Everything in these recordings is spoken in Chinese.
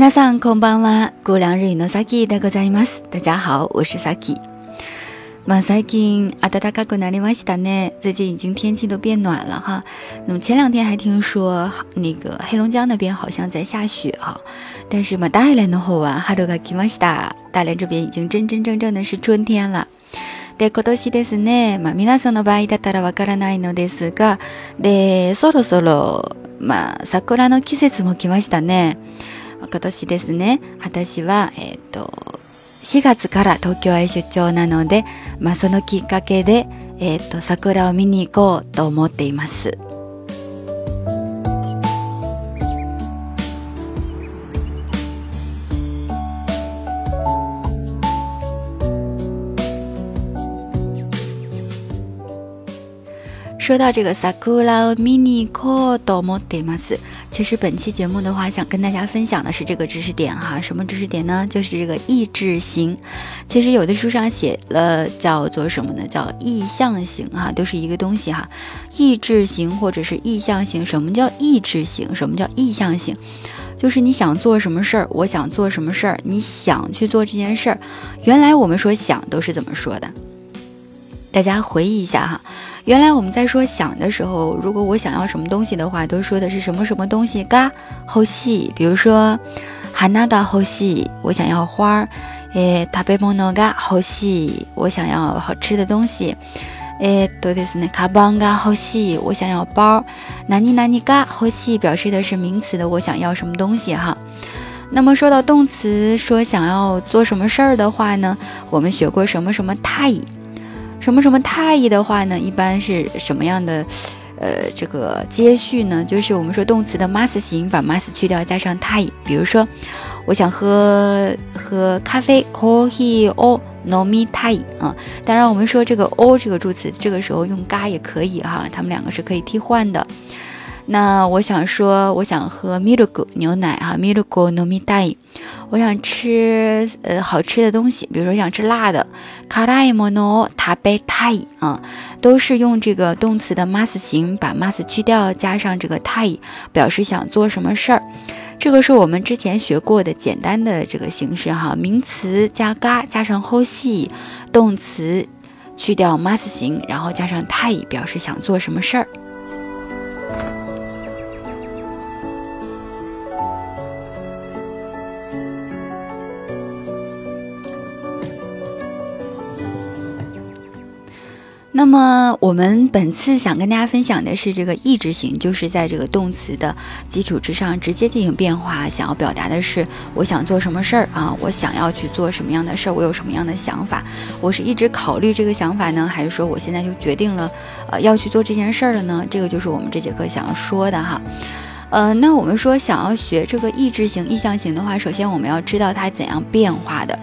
皆さんこんばんは。姑凉日语のサキでございます。大家好，我是 Saki。まあ最近暖かくなりましたね。最近已经天气都变暖了哈。那么前两天还听说那个黑龙江那边好像在下雪哈。但是嘛，大連の方は春が来ました。大連这边已经真真正正的是春天了。で、今年ですね、まあ皆さんの場合だったらわからないのですが、で、そろそろ、まあ桜の季節も来ましたね。今年ですね、私は、えっ、と、4月から東京へ出張なので、まあそのきっかけで、えっ、と、桜を見に行こうと思っています。说到这个 sakura mini kodo m o d e m a s 其实本期节目的话，想跟大家分享的是这个知识点哈。什么知识点呢？就是这个意志型。其实有的书上写了叫做什么呢？叫意向型哈，都是一个东西哈。意志型或者是意向型。什么叫意志型？什么叫意向型？就是你想做什么事儿，我想做什么事儿，你想去做这件事儿。原来我们说想都是怎么说的？大家回忆一下哈。原来我们在说想的时候，如果我想要什么东西的话，都说的是什么什么东西嘎后戏。比如说，哈那嘎后戏，我想要花儿；诶，塔贝莫诺嘎后戏，我想要好吃的东西；诶，多的是那卡邦嘎后戏，我想要包；哪尼哪尼嘎后戏，表示的是名词的我想要什么东西哈。那么说到动词，说想要做什么事儿的话呢，我们学过什么什么太。什么什么太意的话呢？一般是什么样的，呃，这个接续呢？就是我们说动词的 mas 形，把 mas 去掉，加上太意。比如说，我想喝喝咖啡，coffee or no me 太意啊。当然，我们说这个 or 这个助词，这个时候用嘎也可以哈，它们两个是可以替换的。那我想说，我想喝 milk 牛奶哈，milk nomi 太。我想吃呃好吃的东西，比如说想吃辣的，卡拉伊莫诺塔贝太啊，都是用这个动词的 mas 形，把 mas 去掉，加上这个太，表示想做什么事儿。这个是我们之前学过的简单的这个形式哈，名词加嘎加上后系，动词去掉 mas 形，然后加上太，表示想做什么事儿。那么我们本次想跟大家分享的是这个意志型，就是在这个动词的基础之上直接进行变化，想要表达的是我想做什么事儿啊，我想要去做什么样的事儿，我有什么样的想法，我是一直考虑这个想法呢，还是说我现在就决定了，呃，要去做这件事儿了呢？这个就是我们这节课想要说的哈。呃，那我们说想要学这个意志型、意向型的话，首先我们要知道它怎样变化的。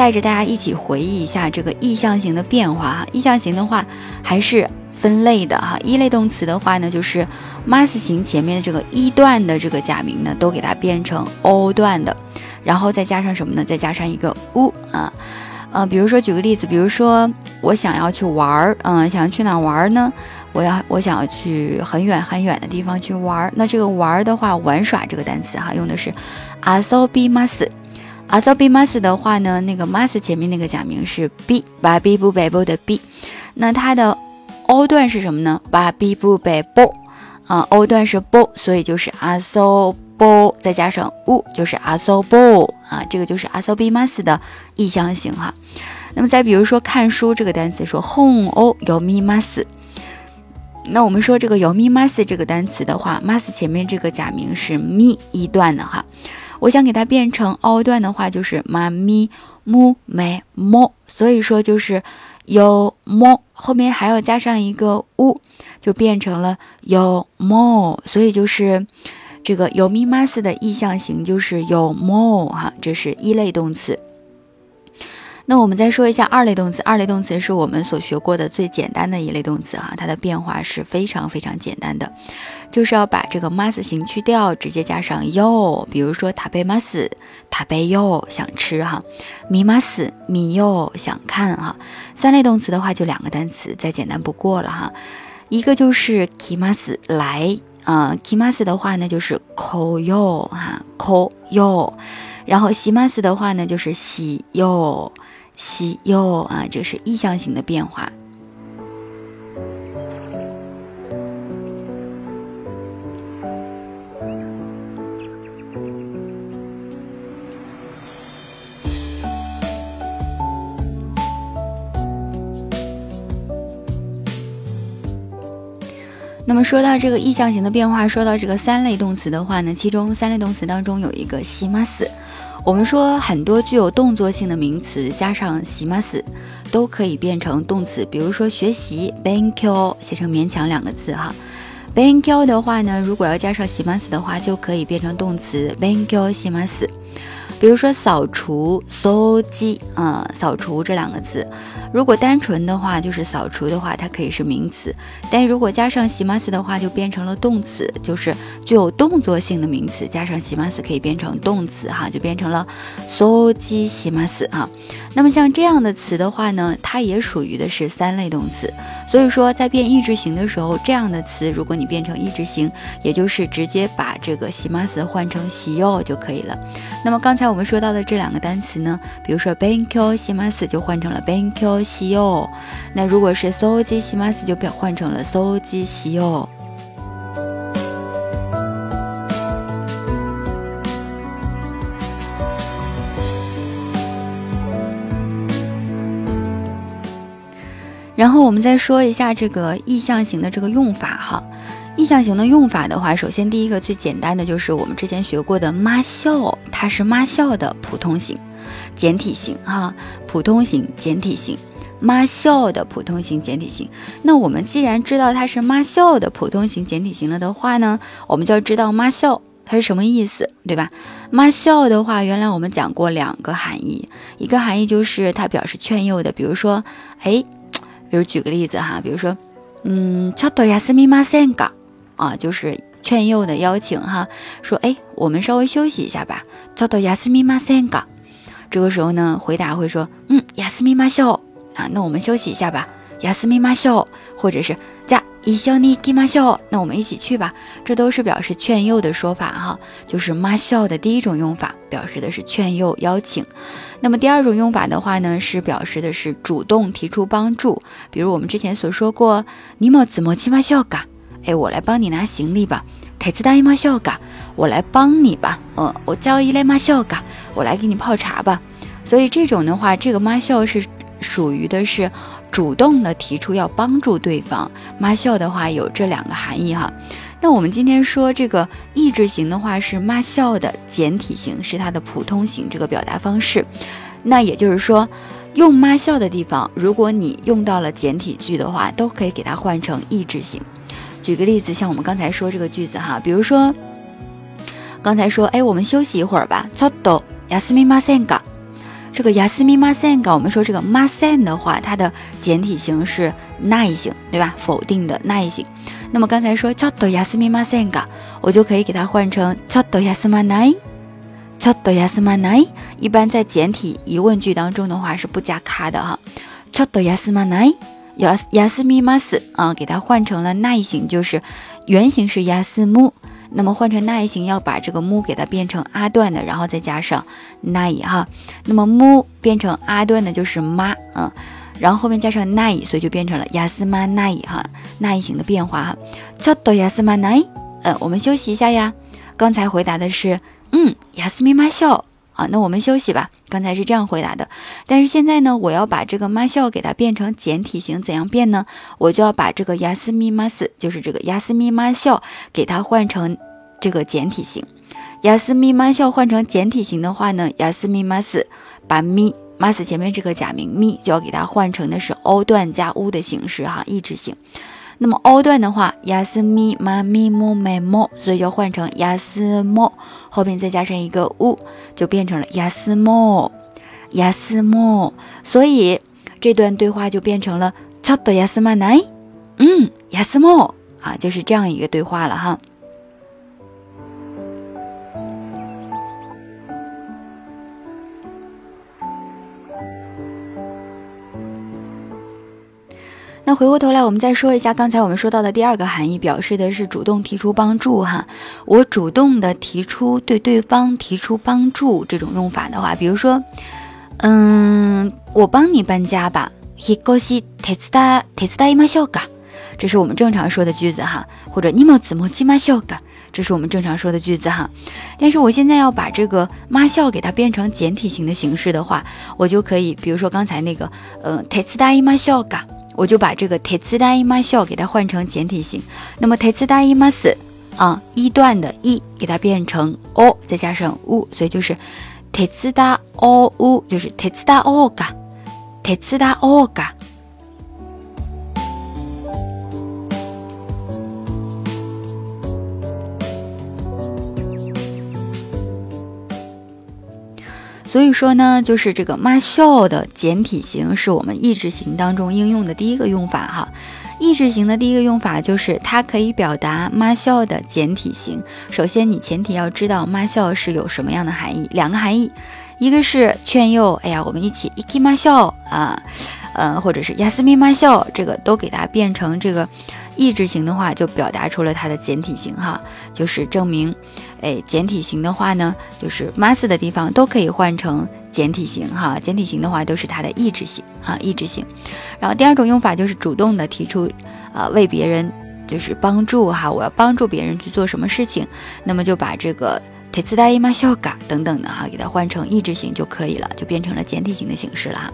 带着大家一起回忆一下这个意向型的变化哈。意向型的话还是分类的哈。一类动词的话呢，就是 mas 型前面的这个一段的这个假名呢，都给它变成 o 段的，然后再加上什么呢？再加上一个 u 啊。呃，比如说举个例子，比如说我想要去玩儿，嗯，想要去哪玩呢？我要我想要去很远很远的地方去玩儿。那这个玩儿的话，玩耍这个单词哈，用的是 asobimas。阿索比 mas 的话呢，那个 mas 前面那个假名是 b，把 b 不北 b 的 b，那它的 o 段是什么呢？把 b 不北 b 啊，o 段是 b，所以就是阿索 b，再加上 u 就是阿索 b 啊，这个就是阿索比 mas 的意向型哈。那么再比如说看书这个单词说 hon o 有 mi mas，那我们说这个有 mi mas 这个单词的话，mas 前面这个假名是 mi 一段的哈。我想给它变成 o 段的话，就是妈咪木美么，所以说就是有么后面还要加上一个 u，就变成了有么，所以就是这个有咪 mas 的意象型就是有么哈，这是一类动词。那我们再说一下二类动词，二类动词是我们所学过的最简单的一类动词哈，它的变化是非常非常简单的，就是要把这个 mas 形去掉，直接加上 yo，比如说塔贝 mas，塔贝 yo 想吃哈，米 mas 米 yo 想看哈。三类动词的话就两个单词，再简单不过了哈，一个就是 kimas 来啊，k i m a s 的话呢就是口哟哈口哟，然后西 i m 的话呢就是喜哟西哟啊，这是意象型的变化。那么说到这个意象型的变化，说到这个三类动词的话呢，其中三类动词当中有一个西马斯。我们说很多具有动作性的名词加上西马斯，都可以变成动词。比如说学习 b e n k o 写成勉强两个字哈 b e n k o 的话呢，如果要加上西马斯的话，就可以变成动词 b e n k o 西马斯。比如说扫除搜机啊，扫除这两个字。如果单纯的话，就是扫除的话，它可以是名词；但如果加上西马斯的话，就变成了动词，就是具有动作性的名词，加上西马斯可以变成动词，哈，就变成了搜机西马斯哈。那么像这样的词的话呢，它也属于的是三类动词。所以说，在变意志型的时候，这样的词如果你变成意志型，也就是直接把这个西马斯换成西哟就可以了。那么刚才我们说到的这两个单词呢，比如说 benko 西马斯就换成了 benko 西哟，那如果是 soji 西马斯就变换成了 soji 西哟。然后我们再说一下这个意象型的这个用法哈。意象型的用法的话，首先第一个最简单的就是我们之前学过的妈笑，它是妈笑的普通型、简体型哈。普通型、简体型，妈笑的普通型、简体型。那我们既然知道它是妈笑的普通型、简体型了的话呢，我们就要知道妈笑它是什么意思，对吧？妈笑的话，原来我们讲过两个含义，一个含义就是它表示劝诱的，比如说，哎。比如举个例子哈，比如说，嗯，ちょっと休みませんか？ 啊，就是劝诱的邀请哈，说，哎，我们稍微休息一下吧。ちょっと休みませんか？这个时候呢，回答会说，嗯，休みましょう。啊，那我们休息一下吧。休みましょう，或者是じゃ一緒に行きましょう。那我们一起去吧。这都是表示劝诱的说法哈，就是ましょう的第一种用法，表示的是劝诱邀请。那么第二种用法的话呢，是表示的是主动提出帮助，比如我们之前所说过，你莫怎么去嘛笑嘎， 哎，我来帮你拿行李吧，太子大姨嘛笑嘎，我来帮你吧，嗯，我叫一来嘛笑嘎，我来给你泡茶吧。所以这种的话，这个嘛笑是属于的是主动的提出要帮助对方，嘛笑的话有这两个含义哈。那我们今天说这个意志型的话是妈笑的简体型，是它的普通型这个表达方式。那也就是说，用妈笑的地方，如果你用到了简体句的话，都可以给它换成意志型。举个例子，像我们刚才说这个句子哈，比如说刚才说，哎，我们休息一会儿吧。ちょっと休みませんか？这个休みませんか？我们说这个ません的话，它的简体型是ない型，对吧？否定的ない型。那么刚才说ちょっと休みませんか，我就可以给它换成ちょっと休まない。ちょっと休まない。一般在简体疑问句当中的话是不加卡的哈。ちょ っと休まない。や休みます啊，给它换成了那型，就是原型是休む，那么换成那型要把这个む给它变成阿段的，然后再加上那哈。那么む变成阿段的就是ま，嗯。然后后面加上奈，所以就变成了亚斯玛奈哈，奈型的变化哈。ちょっと休まない？呃，我们休息一下呀。刚才回答的是，嗯，休みましょう 啊。那我们休息吧。刚才是这样回答的，但是现在呢，我要把这个ましょう给它变成简体型，怎样变呢？我就要把这个休みます，就是这个休みましょう，给它换成这个简体型。休みましょう换成简体型的话呢，休みます，把み。mas 前面这个假名 me 就要给它换成的是 o 段加 u 的形式哈，意志型。 那么 O 段的话，야스미마미모메 모， 所以就换成야스 모， 后面再加上一个乌，就变成了야스 모， 야스 모。 所以这段对话就变成了첫도야스마나 이， 嗯，야스모啊，就是这样一个对话了哈。那 那回过头来，我们再说一下刚才我们说到的第二个含义，表示的是主动提出帮助哈。我主动的提出对对方提出帮助这种用法的话，比如说，嗯，我帮你搬家吧。引っ越し手伝手伝いましょうか。这是我们正常说的句子哈，或者荷物持ちましょうか。这是我们正常说的句子哈，但是我现在要把这个妈笑给它变成简体型的形式的话，我就可以，比如说刚才那个，呃，テツダイマ笑嘎， 我就把这个テツダイマ笑给它换成简体型。那么テツダイマス啊，一段的一给它变成お，再加上う，所以就是テツダオう，就是テツダオ嘎，テツダオ嘎。 所以说呢，就是这个 “mashou” 的简体型是我们意志型当中应用的第一个用法哈。意志型的第一个用法就是它可以表达 “mashou” 的简体型。首先，你前提要知道 “mashou” 是有什么样的含义，两个含义，一个是劝诱，哎呀，我们一起 “iki mashou” 啊，呃，或者是 “yasumi mashou”，这个都给它变成这个。意志型的话，就表达出了它的简体型哈，就是证明，哎，简体型的话呢，就是 mas 的地方都可以换成简体型哈，简体型的话都是它的意志型哈，意志型。然后第二种用法就是主动的提出，啊，为别人就是帮助哈，我要帮助别人去做什么事情，那么就把这个。t 次 t 伊玛笑嘎等等的哈，给它换成意志型就可以了，就变成了简体型的形式了哈。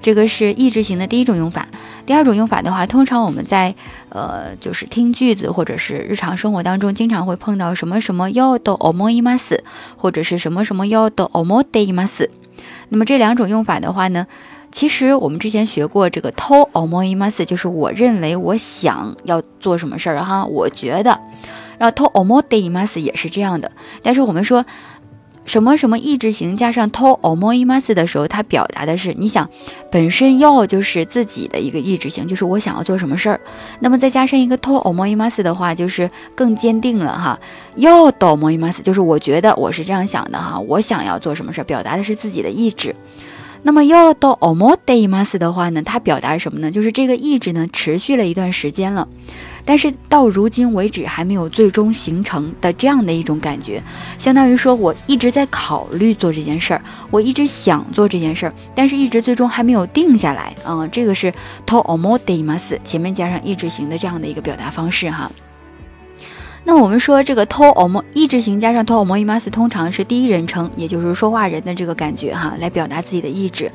这个是意志型的第一种用法。第二种用法的话，通常我们在呃就是听句子或者是日常生活当中，经常会碰到什么什么要的オモイマス，或者是什么什么要的オモデイマス。那么这两种用法的话呢，其实我们之前学过这个トオモイマス，就是我认为我想要做什么事儿哈，我觉得。 然后 to o m o d i m a s 也是这样的，但是我们说什么什么意志型加上 to omoimas 的时候，它表达的是你想本身要就是自己的一个意志型，就是我想要做什么事儿，那么再加上一个 to omoimas 的话，就是更坚定了哈。要 to omoimas 就是我觉得我是这样想的哈，我想要做什么事儿，表达的是自己的意志。那么要到 omoimas 的话呢，它表达什么呢？就是这个意志呢持续了一段时间了。但是到如今为止还没有最终形成的这样的一种感觉，相当于说我一直在考虑做这件事儿，我一直想做这件事儿，但是一直最终还没有定下来嗯。这个是 to omoimas 前面加上一直行的这样的一个表达方式哈。那我们说这个 to om 意志型加上 to omoimas 通常是第一人称，也就是说话人的这个感觉哈，来表达自己的意志。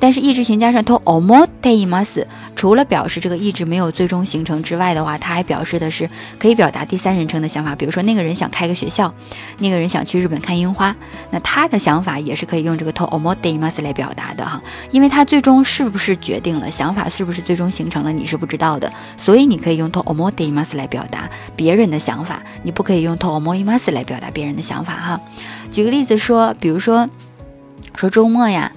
但是意志型加上 to omoimas，除了表示这个意志没有最终形成之外的话，它还表示的是可以表达第三人称的想法。比如说那个人想开个学校，那个人想去日本看樱花，那他的想法也是可以用这个 to omoimas 来表达的哈。因为他最终是不是决定了，想法是不是最终形成了，你是不知道的，所以你可以用 to omoimas 来表达别人的想法。你不可以用 to omoimas 来表达别人的想法哈。举个例子说，比如说说周末呀，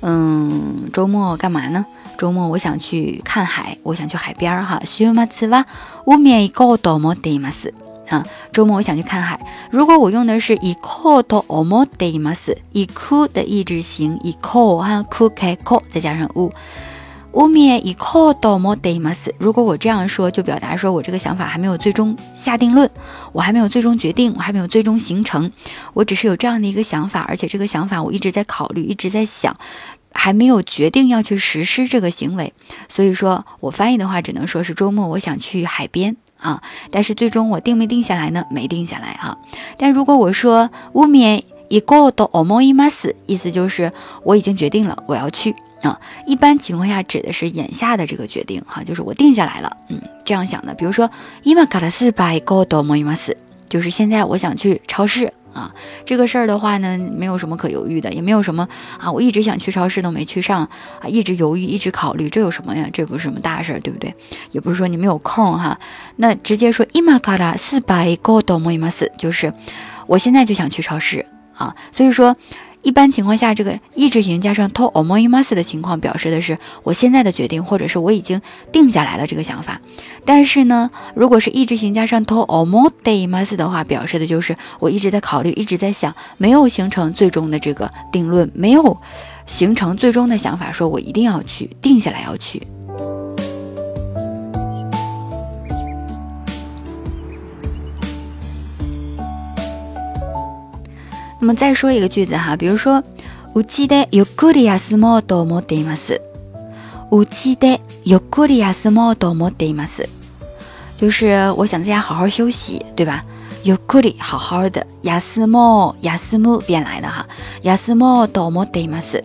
嗯，周末干嘛呢？周末我想去看海，我想去海边儿哈。週末は海へ行こうと思っています。啊，周末我想去看海。如果我用的是行こうと思っています，行く的意志型，行こう哈，くけこ再加上う。 乌米以コドモデイマ斯。如果我这样说，就表达说我这个想法还没有最终下定论，我还没有最终决定，我还没有最终形成，我只是有这样的一个想法，而且这个想法我一直在考虑，一直在想，还没有决定要去实施这个行为。所以说我翻译的话，只能说是周末我想去海边啊，但是最终我定没定下来呢？没定下来啊。但如果我说乌米以コドオモイマ斯，意思就是我已经决定了，我要去。 啊，一般情况下指的是眼下的这个决定哈，就是我定下来了，嗯，这样想的。比如说，今からスーパー行こうと思います，就是现在我想去超市啊。这个事儿的话呢，没有什么可犹豫的，也没有什么啊，我一直想去超市都没去上啊，一直犹豫，一直考虑，这有什么呀？这不是什么大事儿，对不对？也不是说你没有空哈，那直接说今からスーパー行こうと思います，就是我现在就想去超市啊。所以说。 一般情况下，这个意志型加上 to omoimas 的情况，表示的是我现在的决定，或者是我已经定下来了这个想法。但是呢，如果是意志型加上 to omoimas 的话，表示的就是我一直在考虑，一直在想，没有形成最终的这个定论，没有形成最终的想法，说我一定要去定下来要去。那么再说一个句子哈，比如说，うちでゆっくり休もうと思っています。うちでゆっくり休もうと思っています。就是我想在家好好休息，对吧？ゆっくり好好的，休もう休む变来的哈，休もうと思っています。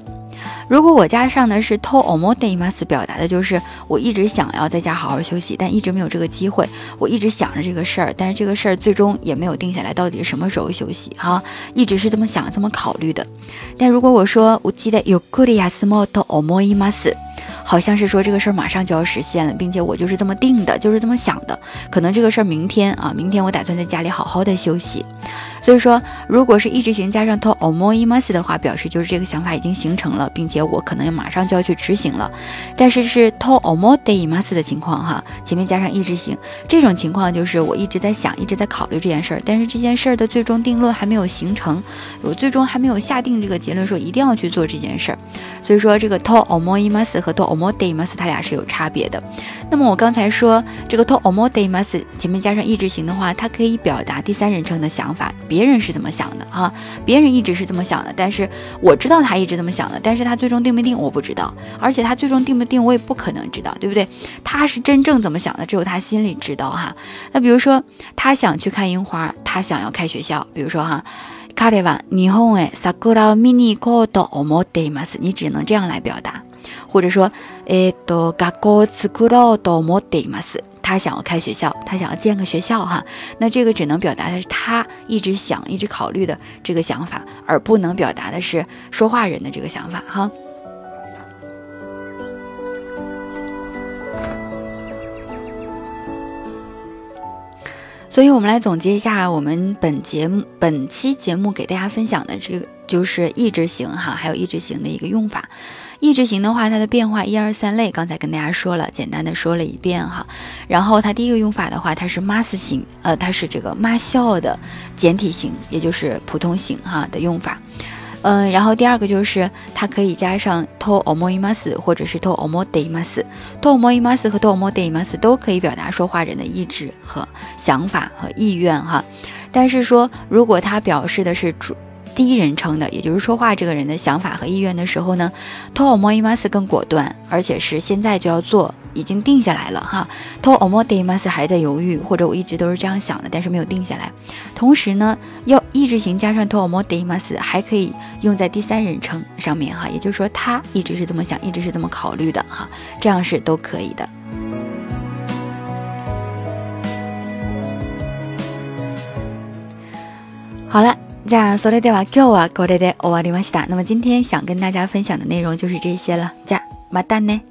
如果我加上的是 to omodemas，表达的就是我一直想要在家好好休息，但一直没有这个机会。我一直想着这个事儿，但是这个事儿最终也没有定下来，到底什么时候休息？哈，一直是这么想、这么考虑的。但如果我说我记得有 kuriasumo to omoimas。好像是说这个事儿马上就要实现了，并且我就是这么定的，就是这么想的。可能这个事儿明天啊，明天我打算在家里好好的休息。所以说，如果是一直行加上 to omoimas 的话，表示就是这个想法已经形成了，并且我可能马上就要去执行了。但是是 to omodemas 的情况哈，前面加上一直行，这种情况就是我一直在想，一直在考虑这件事儿，但是这件事儿的最终定论还没有形成，我最终还没有下定这个结论说一定要去做这件事儿。所以说，这个 to omoimas 和 to omodemas 它俩是有差别的。那么我刚才说这个 to omodemas 前面加上一直行的话，它可以表达第三人称的想法。别人是怎么想的啊？别人一直是这么想的，但是我知道他一直这么想的，但是他最终定没定我不知道，而且他最终定不定我也不可能知道，对不对？他是真正怎么想的，只有他心里知道哈。那比如说他想去看樱花，他想要开学校，比如说哈，カレワ日本へ桜を見に行こうと思っています。你只能这样来表达，或者说えっと学校を作ろうと思っています。 他想要开学校，他想要建个学校哈，那这个只能表达的是他一直想、一直考虑的这个想法，而不能表达的是说话人的这个想法哈。所以，我们来总结一下我们本节目本期节目给大家分享的这个就是意志型哈，还有意志型的一个用法。意志型的话，它的变化一二三类，刚才跟大家说了，简单的说了一遍哈。然后它第一个用法的话，它是 mas 型，呃，它是这个 mas 笑的简体型，也就是普通型哈的用法。嗯，然后第二个就是它可以加上 to omoimas 或者是 to omodemas，to omoimas 和 to omodemas 都可以表达说话人的意志和想法和意愿哈。但是说如果它表示的是主。第一人称的，也就是说话这个人的想法和意愿的时候呢，to omoimas 更果断，而且是现在就要做，已经定下来了哈。to omodemas 还在犹豫，或者我一直都是这样想的，但是没有定下来。同时呢，要意志型加上 to omodemas 还可以用在第三人称上面哈，也就是说他一直是这么想，一直是这么考虑的哈，这样是都可以的。好了。じゃあそれでは今日はこれで終わりました。那么今天想跟大家分享的内容就是这些了。じゃあまたね。